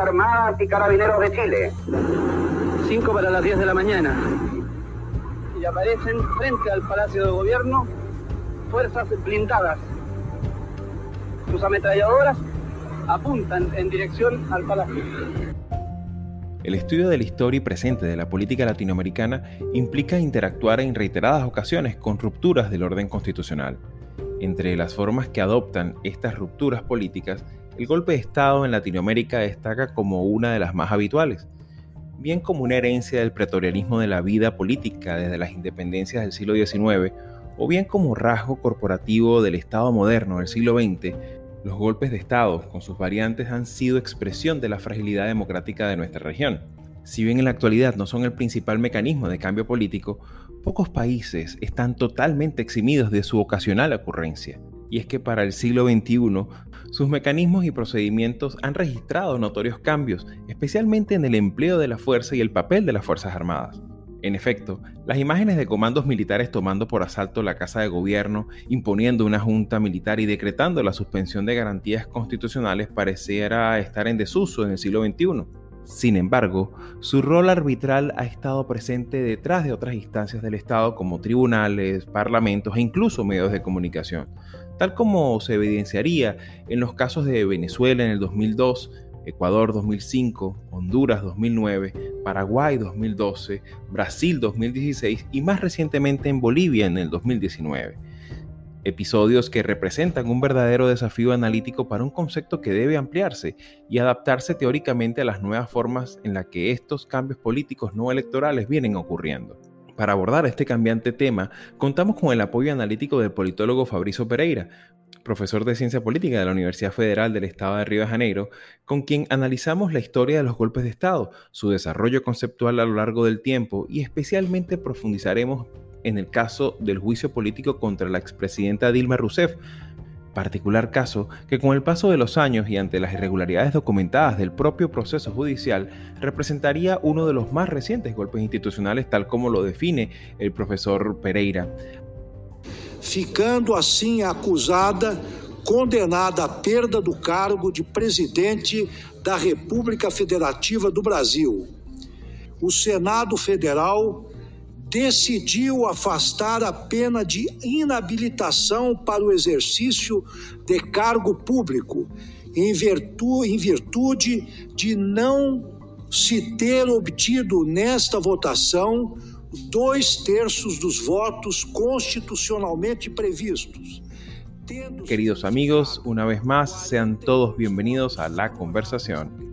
Armadas y Carabineros de Chile. 5 para las 10 de la mañana. Y aparecen frente al Palacio de Gobierno fuerzas blindadas. Sus ametralladoras apuntan en dirección al palacio. El estudio de la historia y presente de la política latinoamericana implica interactuar en reiteradas ocasiones con rupturas del orden constitucional. Entre las formas que adoptan estas rupturas políticas, el golpe de Estado en Latinoamérica destaca como una de las más habituales, bien como una herencia del pretorianismo de la vida política desde las independencias del siglo XIX, o bien como rasgo corporativo del Estado moderno del siglo XX, los golpes de Estado, con sus variantes, han sido expresión de la fragilidad democrática de nuestra región. Si bien en la actualidad no son el principal mecanismo de cambio político, pocos países están totalmente eximidos de su ocasional ocurrencia. Y es que para el siglo XXI, sus mecanismos y procedimientos han registrado notorios cambios, especialmente en el empleo de la fuerza y el papel de las Fuerzas Armadas. En efecto, las imágenes de comandos militares tomando por asalto la Casa de Gobierno, imponiendo una junta militar y decretando la suspensión de garantías constitucionales pareciera estar en desuso en el siglo XXI. Sin embargo, su rol arbitral ha estado presente detrás de otras instancias del Estado como tribunales, parlamentos e incluso medios de comunicación, tal como se evidenciaría en los casos de Venezuela en el 2002, Ecuador 2005, Honduras 2009, Paraguay 2012, Brasil 2016 y más recientemente en Bolivia en el 2019. Episodios que representan un verdadero desafío analítico para un concepto que debe ampliarse y adaptarse teóricamente a las nuevas formas en las que estos cambios políticos no electorales vienen ocurriendo. Para abordar este cambiante tema, contamos con el apoyo analítico del politólogo Fabrizio Pereira, profesor de Ciencia Política de la Universidad Federal del Estado de Río de Janeiro, con quien analizamos la historia de los golpes de Estado, su desarrollo conceptual a lo largo del tiempo y especialmente profundizaremos en el caso del juicio político contra la expresidenta Dilma Rousseff, particular caso que con el paso de los años y ante las irregularidades documentadas del propio proceso judicial representaría uno de los más recientes golpes institucionales tal como lo define el profesor Pereira. Ficando assim acusada, condenada à perda do cargo de presidente da República Federativa do Brasil. O Senado Federal decidiu afastar a pena de inabilitação para o exercício de cargo público, em virtude, em virtude de não se ter obtido nesta votação dois terços dos votos constitucionalmente previstos. Queridos amigos, una vez más, sean todos bienvenidos a la conversación.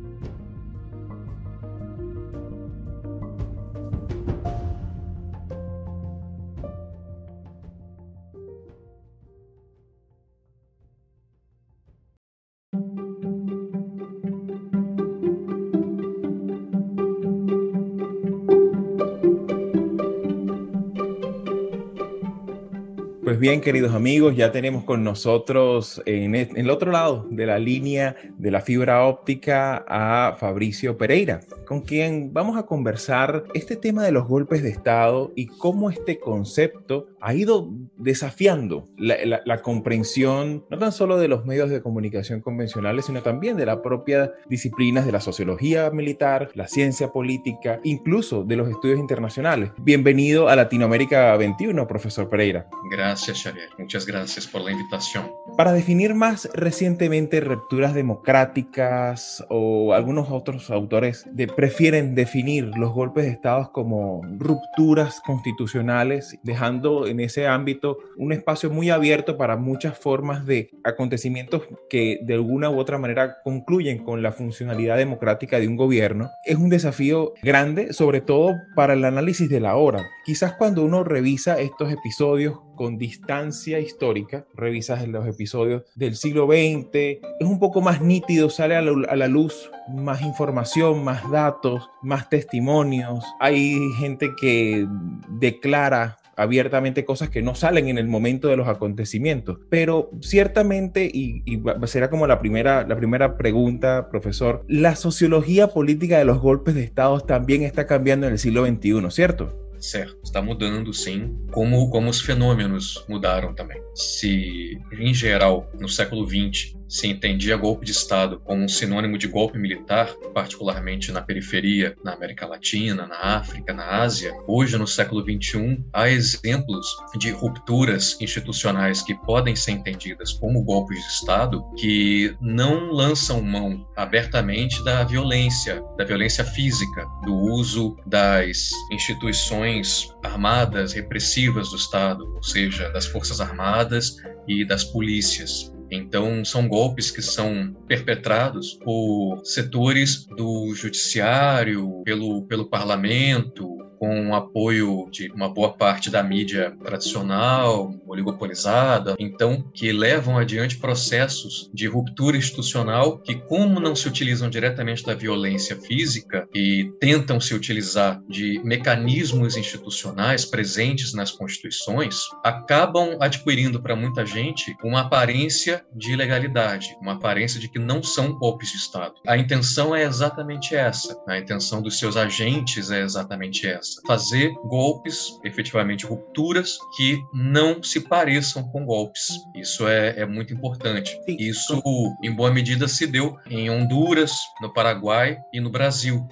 Bien, queridos amigos, ya tenemos con nosotros en el otro lado de la línea de la fibra óptica a Fabricio Pereira, con quien vamos a conversar este tema de los golpes de Estado y cómo este concepto ha ido desafiando la, la comprensión no tan solo de los medios de comunicación convencionales, sino también de las propias disciplinas de la sociología militar, la ciencia política, incluso de los estudios internacionales. Bienvenido a Latinoamérica 21, profesor Pereira. Gracias, Xavier. Muchas gracias por la invitación. Para definir más recientemente rupturas democráticas o algunos otros autores de, prefieren definir los golpes de Estado como rupturas constitucionales, dejando en ese ámbito un espacio muy abierto para muchas formas de acontecimientos que de alguna u otra manera concluyen con la funcionalidad democrática de un gobierno. Es un desafío grande, sobre todo para el análisis de la hora. Quizás cuando uno revisa estos episodios con distancia histórica, revisas los episodios del siglo XX, es un poco más nítido, sale a la, luz más información, más datos, más testimonios. Hay gente que declara abiertamente cosas que no salen en el momento de los acontecimientos. Pero ciertamente, y, y, será como la primera, la primera pregunta, profesor, la sociología política de los golpes de Estado también está cambiando en el siglo XXI, ¿cierto? Certo, está mudando sim, como, como os fenômenos mudaram também. Se, em geral, no século XX, se entendia golpe de Estado como um sinônimo de golpe militar, particularmente na periferia, na América Latina, na África, na Ásia, hoje, no século XXI, há exemplos de rupturas institucionais que podem ser entendidas como golpes de Estado que não lançam mão abertamente da violência, da violência física, do uso das instituições armadas repressivas do Estado, ou seja, das Forças Armadas e das polícias. Então, são golpes que são perpetrados por setores do judiciário, pelo, pelo parlamento, com o apoio de uma boa parte da mídia tradicional, oligopolizada, então que levam adiante processos de ruptura institucional que, como não se utilizam diretamente da violência física e tentam se utilizar de mecanismos institucionais presentes nas constituições, acabam adquirindo para muita gente uma aparência de ilegalidade, uma aparência de que não são golpes de Estado. A intenção é exatamente essa, a intenção dos seus agentes é exatamente essa fazer golpes, efetivamente rupturas, que não se pareçam com golpes. Isso é, é muito importante. Isso, em boa medida, se deu em Honduras, no Paraguai e no Brasil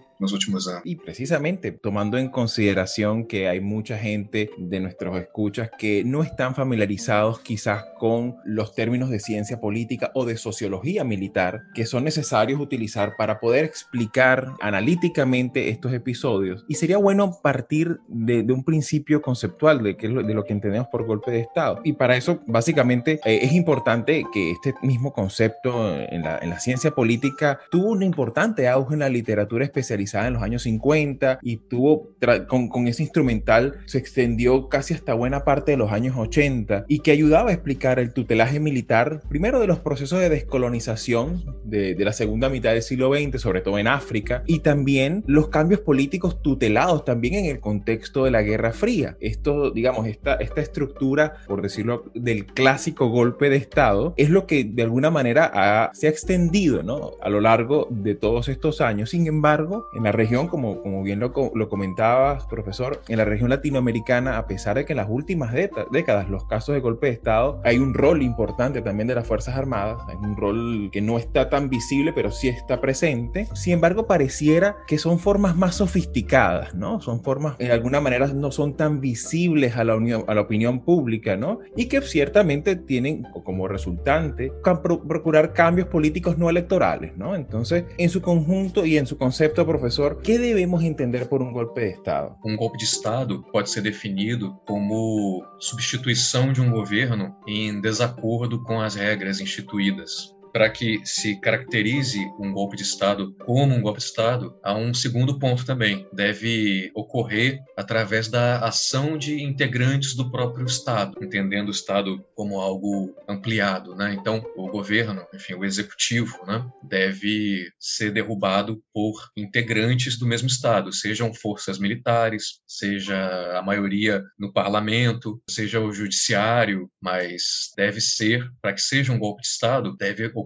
Y precisamente tomando en consideración que hay mucha gente de nuestros escuchas que no están familiarizados quizás con los términos de ciencia política o de sociología militar que son necesarios utilizar para poder explicar analíticamente estos episodios. Y sería bueno partir de, un principio conceptual de, que, de lo que entendemos por golpe de Estado. Y para eso, básicamente, eh, es importante que este mismo concepto en la, en la ciencia política tuvo un importante auge en la literatura especializada en los años 50 y tuvo, con, con, ese instrumental se extendió casi hasta buena parte de los años 80 y que ayudaba a explicar el tutelaje militar, primero de los procesos de descolonización de, de la segunda mitad del siglo XX, sobre todo en África, y también los cambios políticos tutelados también en el contexto de la Guerra Fría. Esto, digamos, esta, esta estructura, por decirlo, del clásico golpe de Estado, es lo que de alguna manera ha, se ha extendido ¿no? a lo largo de todos estos años. Sin embargo, en la región, como, como bien lo, lo comentabas, profesor, en la región latinoamericana, a pesar de que en las últimas décadas los casos de golpe de Estado, hay un rol importante también de las Fuerzas Armadas, hay un rol que no está tan visible, pero sí está presente. Sin embargo, pareciera que son formas más sofisticadas, ¿no? Son formas, en alguna manera, no son tan visibles a la, unión, a la opinión pública, ¿no? Y que ciertamente tienen como resultante procurar cambios políticos no electorales, ¿no? Entonces, en su conjunto y en su concepto, profesor, professor, que devemos entender por um golpe de Estado? Um golpe de Estado pode ser definido como substituição de um governo em desacordo com as regras instituídas para que se caracterize um golpe de Estado como um golpe de Estado, há um segundo ponto também. Deve ocorrer através da ação de integrantes do próprio Estado, entendendo o Estado como algo ampliado. Né? Então, o governo, enfim, o executivo, né, deve ser derrubado por integrantes do mesmo Estado, sejam forças militares, seja a maioria no parlamento, seja o judiciário, mas deve ser, para que seja um golpe de Estado, deve ocorrer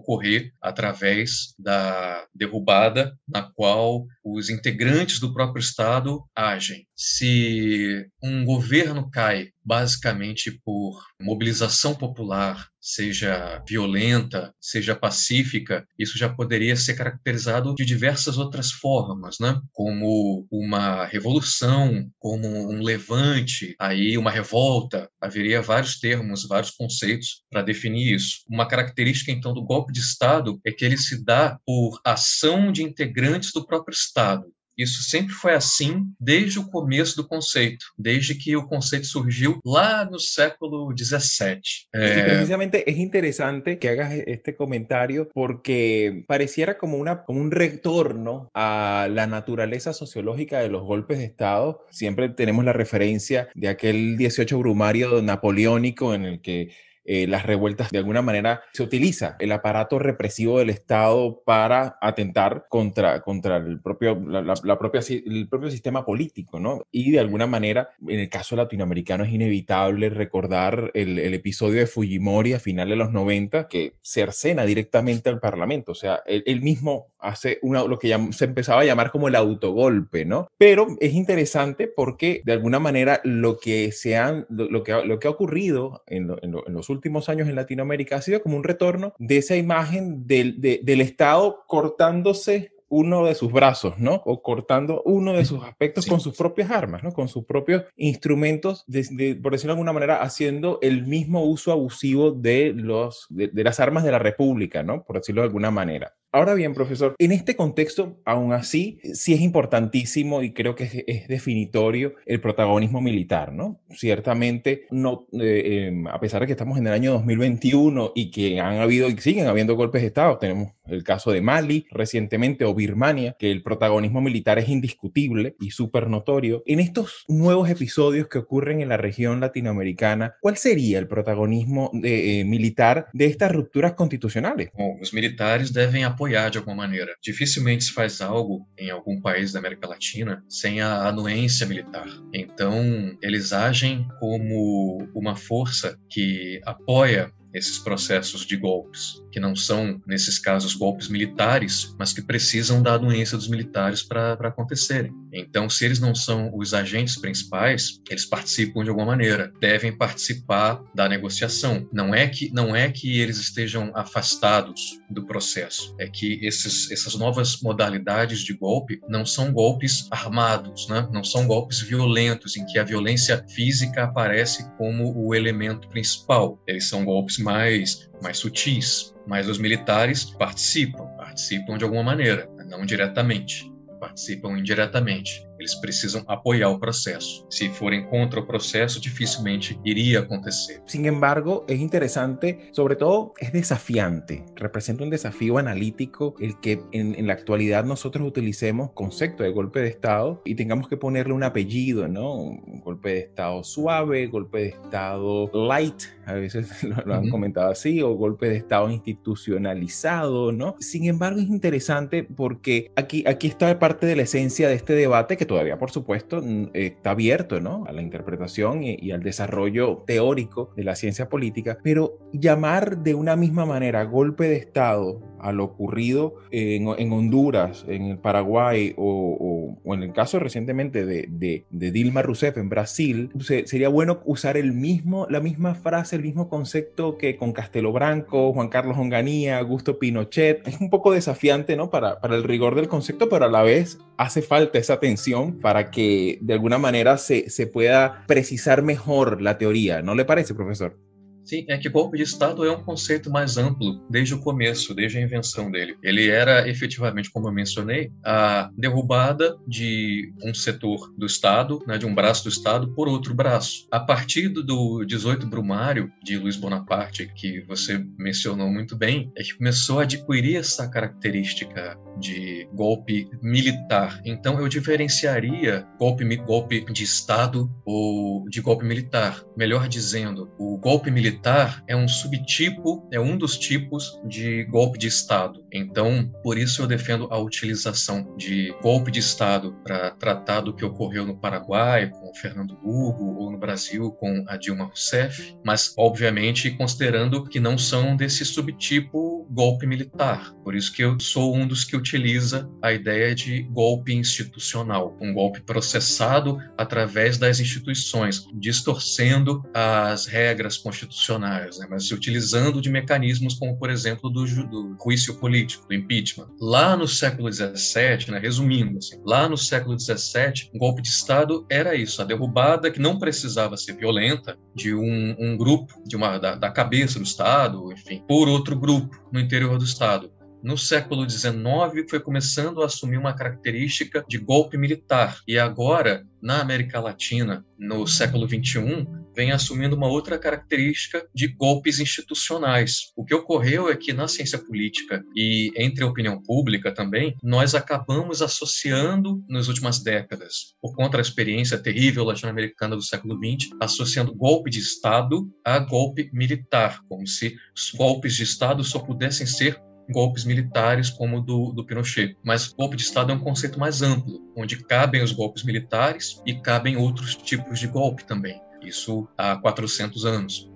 através da derrubada na qual os integrantes do próprio Estado agem. Se um governo cai basicamente por mobilização popular, seja violenta, seja pacífica, isso já poderia ser caracterizado de diversas outras formas, né? Como uma revolução, como um levante, aí uma revolta. Haveria vários termos, vários conceitos para definir isso. Uma característica então do golpe de Estado é que ele se dá por ação de integrantes do próprio Estado Isso sempre foi assim desde o começo do conceito, desde que o conceito surgiu lá no século XVII. É... precisamente es interesante que hagas este comentario porque pareciera como, una, como un retorno a la naturaleza sociológica de los golpes de Estado. Siempre tenemos la referencia de aquel 18 brumario napoleónico en el que eh, las revueltas, de alguna manera se utiliza el aparato represivo del Estado para atentar contra, contra el, propio, la, propia, el propio sistema político, ¿no? Y de alguna manera, en el caso latinoamericano es inevitable recordar el, episodio de Fujimori a finales de los 90 que cercena directamente al Parlamento, o sea, él, mismo hace una, lo que se empezaba a llamar como el autogolpe, ¿no? Pero es interesante porque de alguna manera lo que, se han, lo, que, lo que ha ocurrido en, en los últimos años en Latinoamérica ha sido como un retorno de esa imagen del, del Estado cortándose uno de sus brazos, ¿no? O cortando uno de sus aspectos con sus propias armas, ¿no? Con sus propios instrumentos, de, por decirlo de alguna manera, haciendo el mismo uso abusivo de, los, de, las armas de la República, ¿no? Por decirlo de alguna manera. Ahora bien, profesor, en este contexto, aún así, sí es importantísimo y creo que es, definitorio el protagonismo militar, ¿no? Ciertamente, no, eh, em, a pesar de que estamos en el año 2021 y que han habido y siguen habiendo golpes de Estado, tenemos el caso de Mali recientemente o Birmania, que el protagonismo militar es indiscutible y súper notorio. En estos nuevos episodios que ocurren en la región latinoamericana, ¿cuál sería el protagonismo de, eh, militar de estas rupturas constitucionales? los militares deben apoiar de alguma maneira. Dificilmente se faz algo em algum país da América Latina sem a anuência militar. Então, eles agem como uma força que apoia esses processos de golpes, que não são, nesses casos, golpes militares, mas que precisam da anuência dos militares para acontecerem. Então, se eles não são os agentes principais, eles participam de alguma maneira, devem participar da negociação. Não é que não é que eles estejam afastados do processo, é que esses, essas novas modalidades de golpe não são golpes armados, né? não são golpes violentos, em que a violência física aparece como o elemento principal. Eles são golpes mais, mais sutis, mas os militares participam, participam de alguma maneira, não diretamente, participam indiretamente. Eles precisam apoyar o proceso. Si forem contra o proceso, difícilmente iría acontecer. Sin embargo, es interesante, sobre todo es desafiante, representa un desafío analítico el que en, la actualidad nosotros utilicemos concepto de golpe de Estado y tengamos que ponerle un apellido, ¿no? Un golpe de Estado suave, golpe de Estado light, a veces lo, han comentado así, o golpe de Estado institucionalizado, ¿no? Sin embargo, es interesante porque aquí, aquí está parte de la esencia de este debate que todavía, por supuesto, está abierto ¿no? a la interpretación y, al desarrollo teórico de la ciencia política, pero llamar de una misma manera golpe de Estado a lo ocurrido en, Honduras, en el Paraguay o, en el caso recientemente de, Dilma Rousseff en Brasil, sería bueno usar el mismo, la misma frase, el mismo concepto que con Castelo Branco, Juan Carlos Onganía, Augusto Pinochet. Es un poco desafiante ¿no? para, el rigor del concepto, pero a la vez hace falta esa tensión para que de alguna manera se pueda precisar mejor la teoría. ¿No le parece, profesor? Sim, é que golpe de Estado é um conceito mais amplo desde o começo, desde a invenção dele. Ele era efetivamente, como eu mencionei, a derrubada de um setor do Estado, né, de um braço do Estado, por outro braço. A partir do 18 Brumário, de Luiz Bonaparte, que você mencionou muito bem, é que começou a adquirir essa característica de golpe militar. Então eu diferenciaria golpe, golpe de Estado ou de golpe militar. Melhor dizendo, o golpe militar militar é um subtipo, é um dos tipos de golpe de Estado. Então, por isso eu defendo a utilização de golpe de Estado para tratar do que ocorreu no Paraguai com o Fernando Hugo ou no Brasil com a Dilma Rousseff, mas obviamente considerando que não são desse subtipo golpe militar. Por isso que eu sou um dos que utiliza a ideia de golpe institucional, um golpe processado através das instituições, distorcendo as regras constitucionais né, mas utilizando de mecanismos como, por exemplo, do, do juízo político, do impeachment. Lá no século XVII, né, resumindo, assim, lá no século XVII, um golpe de Estado era isso, a derrubada que não precisava ser violenta de um, um grupo, de uma da, da cabeça do Estado, enfim, por outro grupo no interior do Estado. No século XIX foi começando a assumir uma característica de golpe militar. E agora na América Latina, no século XXI, vem assumindo uma outra característica de golpes institucionais. O que ocorreu é que na ciência política e entre a opinião pública também, nós acabamos associando nas últimas décadas, por conta da experiência terrível latino-americana do século XX, associando golpe de Estado a golpe militar, como se golpes de Estado só pudessem ser golpes militares como o do, do Pinochet. Mas golpe de Estado é um conceito mais amplo, onde cabem os golpes militares e cabem outros tipos de golpe também. Isso há 400 anos.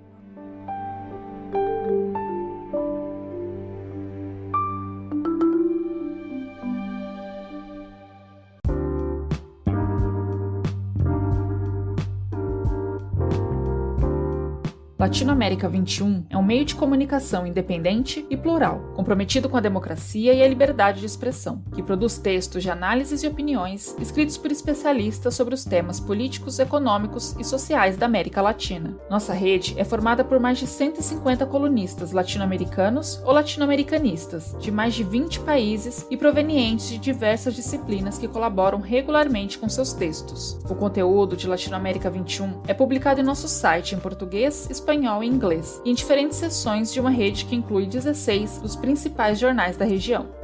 Latinoamérica 21 é um meio de comunicação independente e plural, comprometido com a democracia e a liberdade de expressão, que produz textos de análises e opiniões escritos por especialistas sobre os temas políticos, econômicos e sociais da América Latina. Nossa rede é formada por mais de 150 colunistas latino-americanos ou latino-americanistas, de mais de 20 países e provenientes de diversas disciplinas que colaboram regularmente com seus textos. O conteúdo de Latinoamérica 21 é publicado em nosso site em português, espanhol espanhol e inglês, em diferentes seções de uma rede que inclui 16 dos principais jornais da região.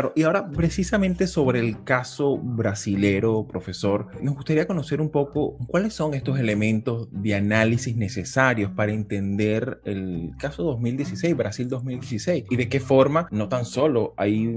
Claro, y ahora precisamente sobre el caso brasilero, profesor, nos gustaría conocer un poco cuáles son estos elementos de análisis necesarios para entender el caso 2016, Brasil 2016, y de qué forma no tan solo hay,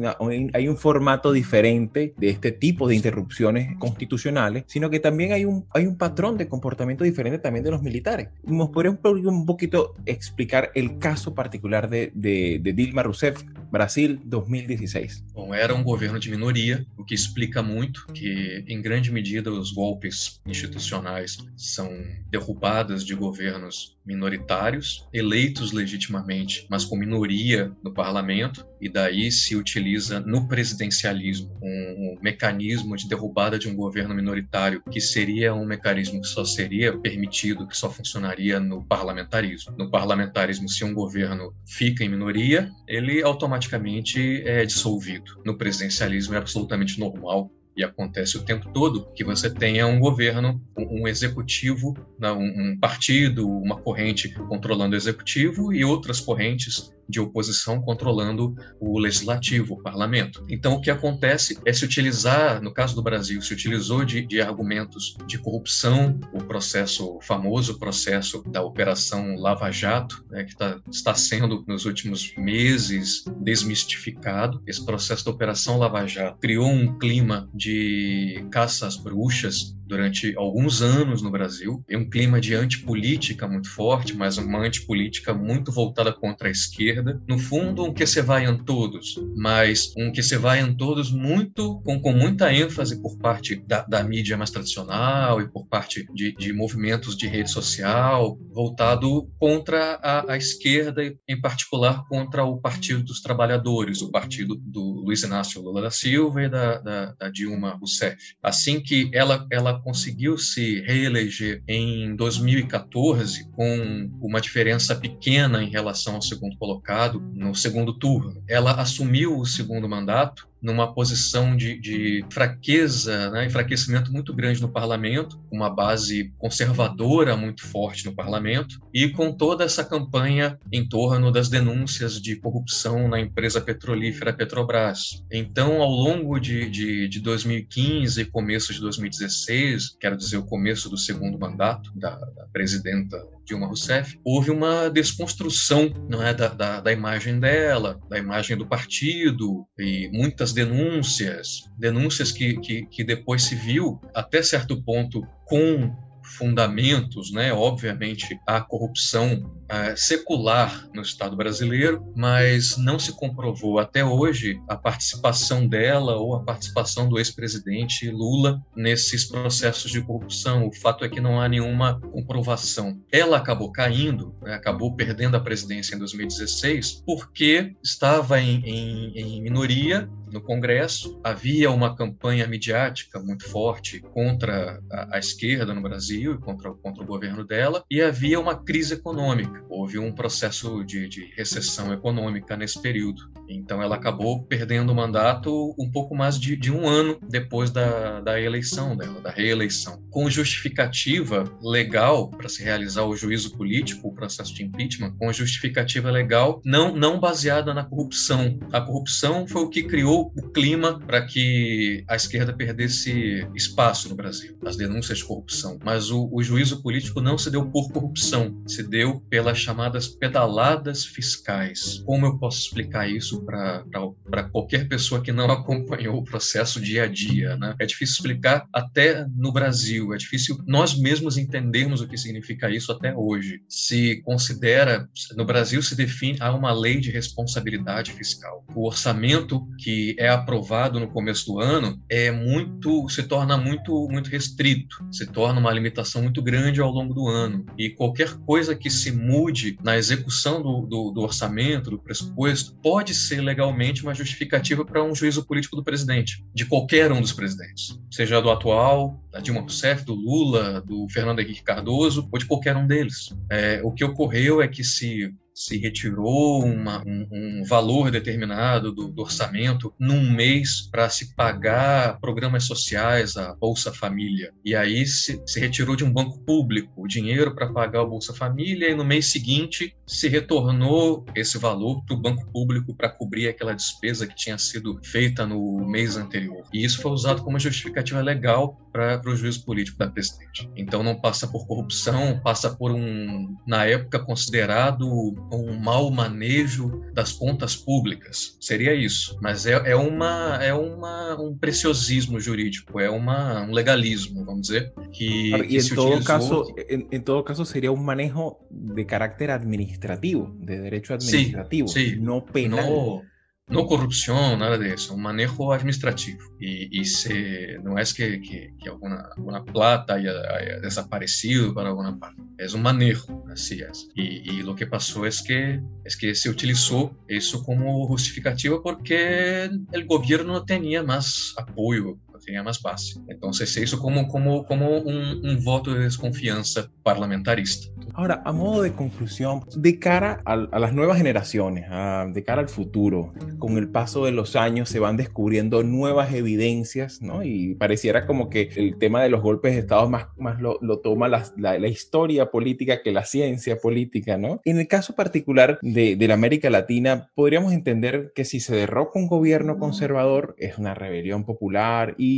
hay un formato diferente de este tipo de interrupciones constitucionales, sino que también hay un, hay un patrón de comportamiento diferente también de los militares. ¿Nos podría un poquito explicar el caso particular de, de, de Dilma Rousseff, Brasil 2016? Bom, era um governo de minoria, o que explica muito que, em grande medida, os golpes institucionais são derrubadas de governos minoritários, eleitos legitimamente, mas com minoria no parlamento, e daí se utiliza no presidencialismo um, mecanismo de derrubada de um governo minoritário, que seria um mecanismo que só seria permitido, que só funcionaria no parlamentarismo. No parlamentarismo, se um governo fica em minoria, ele automaticamente é dissolvido. No presidencialismo é absolutamente normal e acontece o tempo todo, que você tenha um governo, um executivo, né, um partido, uma corrente controlando o executivo e outras correntes de oposição controlando o legislativo, o parlamento. Então, o que acontece é se utilizar, no caso do Brasil, se utilizou de, de argumentos de corrupção, o processo, o famoso processo da Operação Lava Jato, né, que tá, está sendo, nos últimos meses, desmistificado. Esse processo da Operação Lava Jato criou um clima de caça às bruxas, durante alguns anos no Brasil. Tem um clima de antipolítica muito forte, mas uma antipolítica muito voltada contra a esquerda. No fundo, um que se vai em todos, mas um que se vai em todos muito com, com muita ênfase por parte da, da mídia mais tradicional e por parte de, de movimentos de rede social, voltado contra a, a esquerda, em particular contra o Partido dos Trabalhadores, o partido do Luiz Inácio Lula da Silva e da, da, da Dilma Rousseff. Assim que ela, ela conseguiu se reeleger em 2014 com uma diferença pequena em relação ao segundo colocado no segundo turno. Ela assumiu o segundo mandato numa posição de, de fraqueza, né, enfraquecimento muito grande no parlamento, uma base conservadora muito forte no parlamento, e com toda essa campanha em torno das denúncias de corrupção na empresa petrolífera Petrobras. Então, ao longo de, de, de 2015 e começo de 2016, quero dizer, o começo do segundo mandato da, da presidenta Dilma Rousseff, houve uma desconstrução não é, da, da, da, imagem dela, da imagem do partido, e muitas denúncias, denúncias que, que, que depois se viu, até certo ponto, com fundamentos, né? Obviamente, a corrupção é, secular no Estado brasileiro, mas não se comprovou até hoje a participação dela ou a participação do ex-presidente Lula nesses processos de corrupção. O fato é que não há nenhuma comprovação. Ela acabou caindo, né? acabou perdendo a presidência em 2016 porque estava em, em, em minoria no Congresso, havia uma campanha midiática muito forte contra a, a esquerda no Brasil e contra, contra o governo dela, e havia uma crise econômica. Houve um processo de, de recessão econômica nesse período. Então ela acabou perdendo o mandato um pouco mais de, de um ano depois da, da eleição dela, da reeleição. Com justificativa legal para se realizar o juízo político, o processo de impeachment, com justificativa legal não, não baseada na corrupção. A corrupção foi o que criou o clima para que a esquerda perdesse espaço no Brasil, as denúncias de corrupção. Mas o, o juízo político não se deu por corrupção, se deu pelas chamadas pedaladas fiscais. Como eu posso explicar isso para qualquer pessoa que não acompanhou o processo dia a dia? Né? É difícil explicar até no Brasil, é difícil nós mesmos entendermos o que significa isso até hoje. Se considera, no Brasil se define, há uma lei de responsabilidade fiscal. O orçamento que é aprovado no começo do ano é muito, se torna muito, muito restrito, se torna uma limitação muito grande ao longo do ano. E qualquer coisa que se mude na execução do, do, do orçamento, do pressuposto, pode ser legalmente uma justificativa para um juízo político do presidente, de qualquer um dos presidentes, seja do atual, da Dilma Rousseff, do Lula, do Fernando Henrique Cardoso ou de qualquer um deles. É, o que ocorreu é que se se retirou uma, um, um, valor determinado do, do, orçamento num mês para se pagar programas sociais, a Bolsa Família. E aí se, se retirou de um banco público o dinheiro para pagar a Bolsa Família e no mês seguinte se retornou esse valor para o banco público para cobrir aquela despesa que tinha sido feita no mês anterior. E isso foi usado como justificativa legal para o juízo político da presidente. Então não passa por corrupção, passa por um, na época, considerado um mau manejo das contas públicas. Seria isso. Mas é, é, uma, é uma, um preciosismo jurídico, é uma, um legalismo, vamos dizer, que, claro, que em todo caso, em, em, todo caso seria um manejo de carácter administrativo, de direito administrativo, sim, não penal. No no corrupção, nada disso, um manejo administrativo. E, e se não é que, que, que alguma, alguma plata haya, haya, desaparecido para alguma parte, é um manejo, assim é. E, e o que passou é que, é que se utilizou isso como justificativa porque o governo não tinha mais apoio tinha mais base. Então, se isso como, como, como voto de desconfiança parlamentarista. Ahora, a modo de conclusión, de cara a, a las nuevas generaciones, a, de cara al futuro, con el paso de los años se van descubriendo nuevas evidencias, ¿no? Y pareciera como que el tema de los golpes de Estado más, más lo, lo toma la, la, la, historia política que la ciencia política, ¿no? En el caso particular de, de la América Latina, podríamos entender que si se derroca un gobierno conservador, es una rebelión popular, y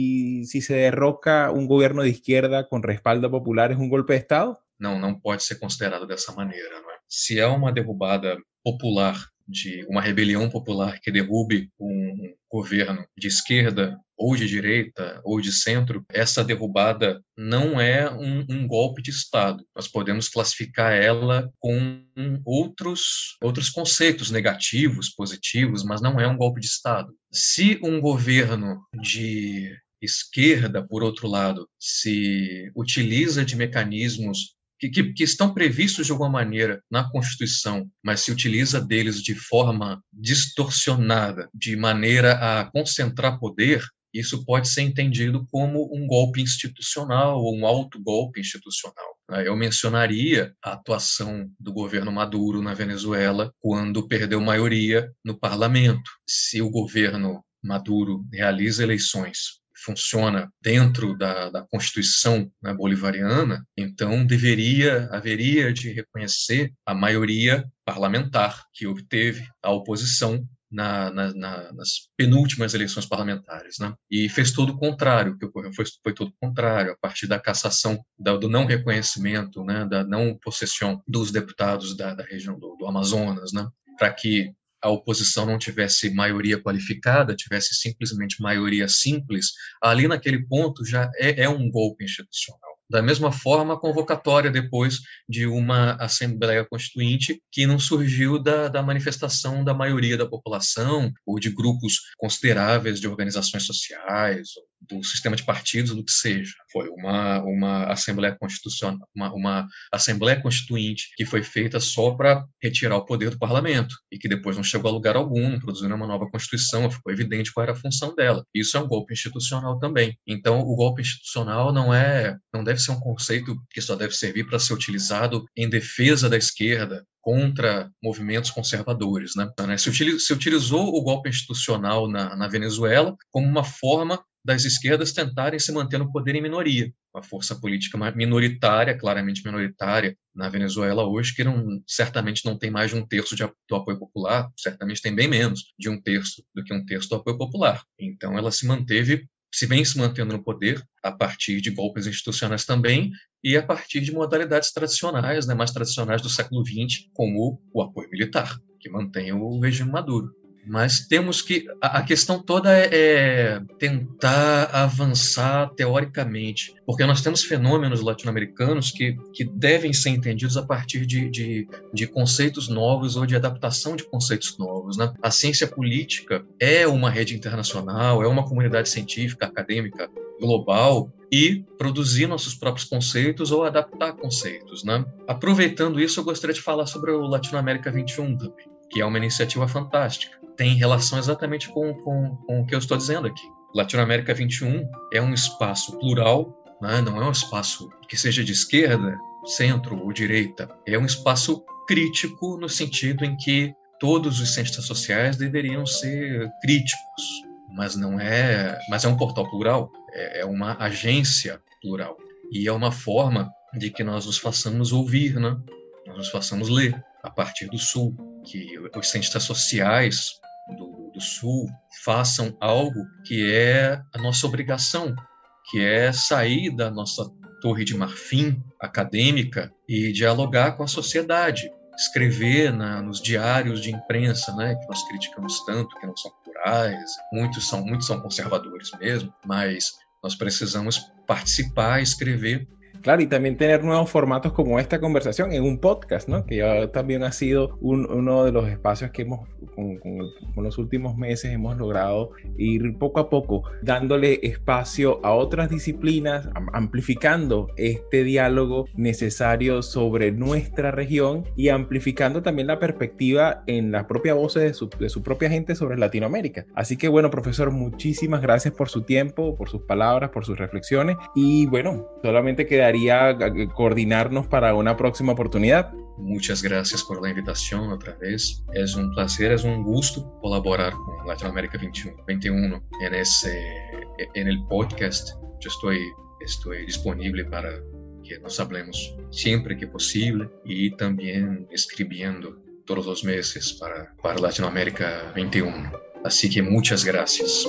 si se derroca un gobierno de izquierda con respaldo popular, es un golpe de Estado? Não, não pode ser considerado dessa maneira. É? Se é uma derrubada popular, de uma rebelião popular que derrube um governo de esquerda ou de direita ou de centro, essa derrubada não é um, um, golpe de Estado. Nós podemos classificar ela com outros, outros conceitos negativos, positivos, mas não é um golpe de Estado. Se um governo de esquerda, por outro lado, se utiliza de mecanismos que, que, que, estão previstos de alguma maneira na Constituição, mas se utiliza deles de forma distorcionada, de maneira a concentrar poder, isso pode ser entendido como um golpe institucional ou um autogolpe institucional. Eu mencionaria a atuação do governo Maduro na Venezuela quando perdeu maioria no parlamento. Se o governo Maduro realiza eleições funciona dentro da, da Constituição né, bolivariana, então deveria, haveria de reconhecer a maioria parlamentar que obteve a oposição na, na, na, nas penúltimas eleições parlamentares, né? E fez todo o contrário, que ocorreu foi, foi todo o contrário, a partir da cassação, da, do não reconhecimento, né, da não possessão dos deputados da, da região do, do Amazonas, né? Para que a oposição não tivesse maioria qualificada, tivesse simplesmente maioria simples, ali naquele ponto já é, é um golpe institucional. Da mesma forma, a convocatória depois de uma Assembleia Constituinte que não surgiu da, da, manifestação da maioria da população ou de grupos consideráveis de organizações sociais, do sistema de partidos, do que seja. Foi uma, uma Assembleia Constitucional, uma, uma Assembleia Constituinte que foi feita só para retirar o poder do parlamento e que depois não chegou a lugar algum, produzindo uma nova Constituição, ficou evidente qual era a função dela. Isso é um golpe institucional também. Então, o golpe institucional não é, não deve ser um conceito que só deve servir para ser utilizado em defesa da esquerda contra movimentos conservadores. Né? Se, utilizou o golpe institucional na, na Venezuela como uma forma das esquerdas tentarem se manter no poder em minoria. Uma força política minoritária, claramente minoritária, na Venezuela hoje, que não, certamente não tem mais de um terço de, do apoio popular, certamente tem bem menos de um terço do que um terço do apoio popular. Então ela se manteve, se vem se mantendo no poder a partir de golpes institucionais também e a partir de modalidades tradicionais, né, mais tradicionais do século XX, como o apoio militar, que mantém o regime Maduro. Mas temos que. A, questão toda é, é, tentar avançar teoricamente, porque nós temos fenômenos latino-americanos que, que devem ser entendidos a partir de, de, de, conceitos novos ou de adaptação de conceitos novos. Né? A ciência política é uma rede internacional, é uma comunidade científica, acadêmica global e produzir nossos próprios conceitos ou adaptar conceitos. Né? Aproveitando isso, eu gostaria de falar sobre o Latinoamérica 21 também, que é uma iniciativa fantástica tem relação exatamente com, com, com o que eu estou dizendo aqui. Latinoamérica 21 é um espaço plural, né? não é um espaço que seja de esquerda, centro ou direita. É um espaço crítico no sentido em que todos os cientistas sociais deveriam ser críticos, mas não é, mas é um portal plural, é, é uma agência plural e é uma forma de que nós nos façamos ouvir, né? Nós nos façamos ler a partir do sul, que os cientistas sociais do, do Sul façam algo que é a nossa obrigação, que é sair da nossa torre de marfim acadêmica e dialogar com a sociedade, escrever na, nos diários de imprensa, né, que nós criticamos tanto, que não são plurais, muitos são muitos são conservadores mesmo, mas nós precisamos participar, escrever Claro, y también tener nuevos formatos como esta conversación en un podcast, ¿no? Que ya también ha sido uno de los espacios que hemos, con, con, los últimos meses, hemos logrado ir poco a poco dándole espacio a otras disciplinas, amplificando este diálogo necesario sobre nuestra región y amplificando también la perspectiva en la propia voz de su, de su propia gente sobre Latinoamérica. Así que bueno, profesor, muchísimas gracias por su tiempo, por sus palabras, por sus reflexiones y bueno, solamente quedaría eh, coordinarnos para una próxima oportunidad. Muchas gracias por la invitación otra vez. Es un placer, es un gusto colaborar con Latinoamérica 21, 21 en, ese, en el podcast. Yo estoy, estoy disponible para que nos hablemos siempre que posible y también escribiendo todos los meses para, para Latinoamérica 21. Así que muchas gracias.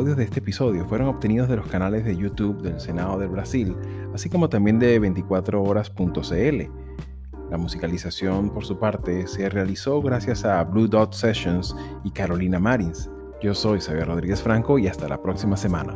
Audios de este episodio fueron obtenidos de los canales de YouTube del Senado del Brasil, así como también de 24horas.cl. La musicalización, por su parte, se realizó gracias a Blue Dot Sessions y Carolina Marins. Yo soy Xavier Rodríguez Franco y hasta la próxima semana.